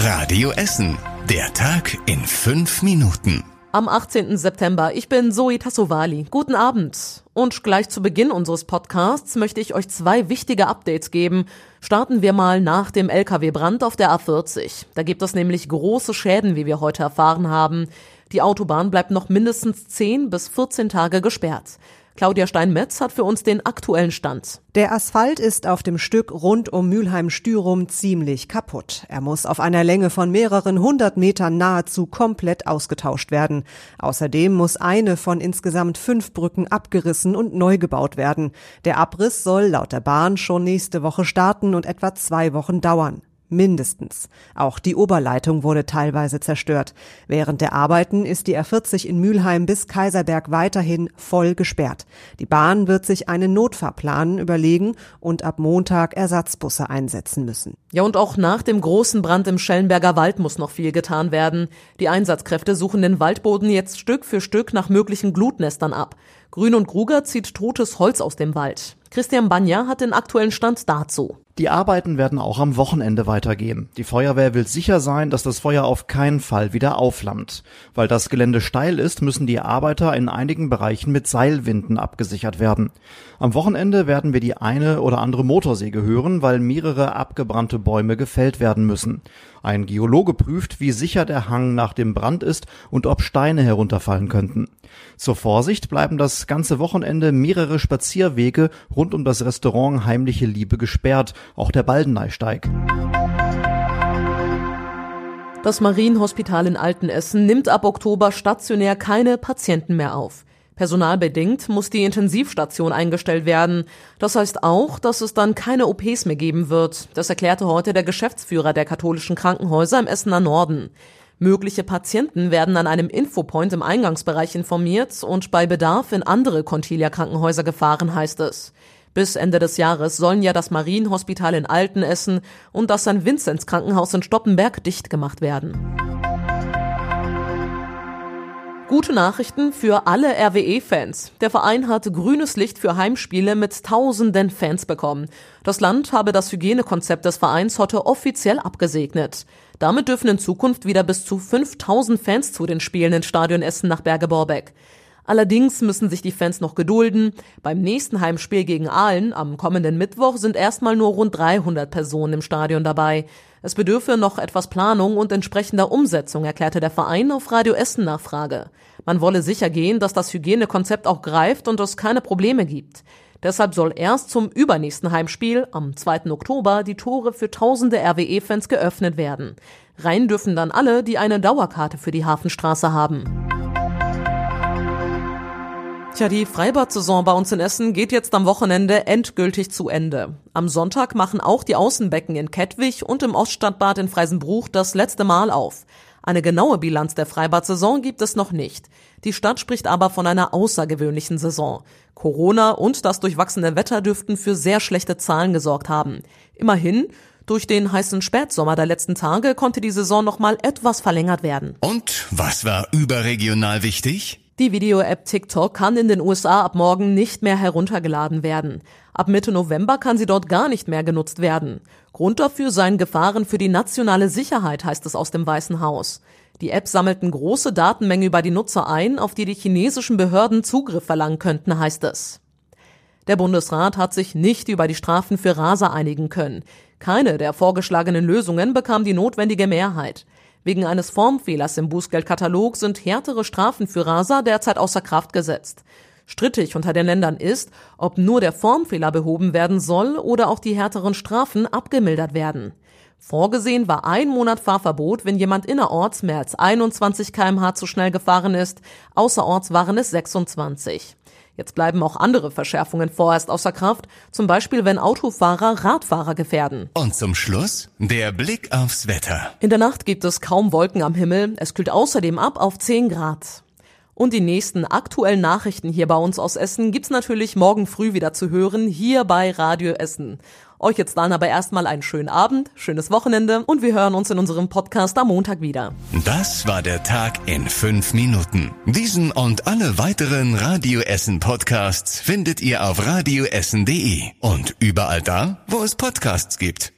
Radio Essen. Der Tag in fünf Minuten. Am 18. September. Ich bin Zoe Tassovali. Guten Abend. Und gleich zu Beginn unseres Podcasts möchte ich euch zwei wichtige Updates geben. Starten wir mal nach dem Lkw-Brand auf der A40. Da gibt es nämlich große Schäden, wie wir heute erfahren haben. Die Autobahn bleibt noch mindestens 10 bis 14 Tage gesperrt. Claudia Steinmetz hat für uns den aktuellen Stand. Der Asphalt ist auf dem Stück rund um Mülheim-Stürum ziemlich kaputt. Er muss auf einer Länge von mehreren hundert Metern nahezu komplett ausgetauscht werden. Außerdem muss eine von insgesamt fünf Brücken abgerissen und neu gebaut werden. Der Abriss soll laut der Bahn schon nächste Woche starten und etwa zwei Wochen dauern mindestens. Auch die Oberleitung wurde teilweise zerstört. Während der Arbeiten ist die R40 in Mülheim bis Kaiserberg weiterhin voll gesperrt. Die Bahn wird sich einen Notfahrplan überlegen und ab Montag Ersatzbusse einsetzen müssen. Ja, und auch nach dem großen Brand im Schellenberger Wald muss noch viel getan werden. Die Einsatzkräfte suchen den Waldboden jetzt Stück für Stück nach möglichen Glutnestern ab. Grün und Gruger zieht totes Holz aus dem Wald. Christian Banja hat den aktuellen Stand dazu. Die Arbeiten werden auch am Wochenende weitergehen. Die Feuerwehr will sicher sein, dass das Feuer auf keinen Fall wieder aufflammt. Weil das Gelände steil ist, müssen die Arbeiter in einigen Bereichen mit Seilwinden abgesichert werden. Am Wochenende werden wir die eine oder andere Motorsäge hören, weil mehrere abgebrannte Bäume gefällt werden müssen. Ein Geologe prüft, wie sicher der Hang nach dem Brand ist und ob Steine herunterfallen könnten. Zur Vorsicht bleiben das ganze Wochenende mehrere Spazierwege rund um das Restaurant Heimliche Liebe gesperrt, auch der Baldeneysteig. Das Marienhospital in Altenessen nimmt ab Oktober stationär keine Patienten mehr auf. Personalbedingt muss die Intensivstation eingestellt werden. Das heißt auch, dass es dann keine OPs mehr geben wird. Das erklärte heute der Geschäftsführer der katholischen Krankenhäuser im Essener Norden. Mögliche Patienten werden an einem Infopoint im Eingangsbereich informiert und bei Bedarf in andere Contilia Krankenhäuser gefahren, heißt es. Bis Ende des Jahres sollen ja das Marienhospital in Altenessen und das St. Vinzenz Krankenhaus in Stoppenberg dicht gemacht werden. Gute Nachrichten für alle RWE-Fans. Der Verein hat grünes Licht für Heimspiele mit tausenden Fans bekommen. Das Land habe das Hygienekonzept des Vereins heute offiziell abgesegnet. Damit dürfen in Zukunft wieder bis zu 5000 Fans zu den Spielen in Stadion Essen nach Berge-Borbeck. Allerdings müssen sich die Fans noch gedulden. Beim nächsten Heimspiel gegen Aalen am kommenden Mittwoch sind erstmal nur rund 300 Personen im Stadion dabei. Es bedürfe noch etwas Planung und entsprechender Umsetzung, erklärte der Verein auf Radio Essen Nachfrage. Man wolle sicher gehen, dass das Hygienekonzept auch greift und es keine Probleme gibt. Deshalb soll erst zum übernächsten Heimspiel am 2. Oktober die Tore für tausende RWE-Fans geöffnet werden. Rein dürfen dann alle, die eine Dauerkarte für die Hafenstraße haben. Tja, die Freibad-Saison bei uns in Essen geht jetzt am Wochenende endgültig zu Ende. Am Sonntag machen auch die Außenbecken in Kettwig und im Oststadtbad in Freisenbruch das letzte Mal auf. Eine genaue Bilanz der Freibad-Saison gibt es noch nicht. Die Stadt spricht aber von einer außergewöhnlichen Saison. Corona und das durchwachsene Wetter dürften für sehr schlechte Zahlen gesorgt haben. Immerhin, durch den heißen Spätsommer der letzten Tage konnte die Saison noch mal etwas verlängert werden. Und was war überregional wichtig? Die Video-App TikTok kann in den USA ab morgen nicht mehr heruntergeladen werden. Ab Mitte November kann sie dort gar nicht mehr genutzt werden. Grund dafür seien Gefahren für die nationale Sicherheit, heißt es aus dem Weißen Haus. Die App sammelten große Datenmengen über die Nutzer ein, auf die die chinesischen Behörden Zugriff verlangen könnten, heißt es. Der Bundesrat hat sich nicht über die Strafen für Raser einigen können. Keine der vorgeschlagenen Lösungen bekam die notwendige Mehrheit. Wegen eines Formfehlers im Bußgeldkatalog sind härtere Strafen für Raser derzeit außer Kraft gesetzt. Strittig unter den Ländern ist, ob nur der Formfehler behoben werden soll oder auch die härteren Strafen abgemildert werden. Vorgesehen war ein Monat Fahrverbot, wenn jemand innerorts mehr als 21 kmh zu schnell gefahren ist, außerorts waren es 26. Jetzt bleiben auch andere Verschärfungen vorerst außer Kraft, zum Beispiel wenn Autofahrer Radfahrer gefährden. Und zum Schluss der Blick aufs Wetter. In der Nacht gibt es kaum Wolken am Himmel, es kühlt außerdem ab auf 10 Grad. Und die nächsten aktuellen Nachrichten hier bei uns aus Essen gibt's natürlich morgen früh wieder zu hören, hier bei Radio Essen. Euch jetzt dann aber erstmal einen schönen Abend, schönes Wochenende und wir hören uns in unserem Podcast am Montag wieder. Das war der Tag in fünf Minuten. Diesen und alle weiteren Radio Essen Podcasts findet ihr auf radioessen.de und überall da, wo es Podcasts gibt.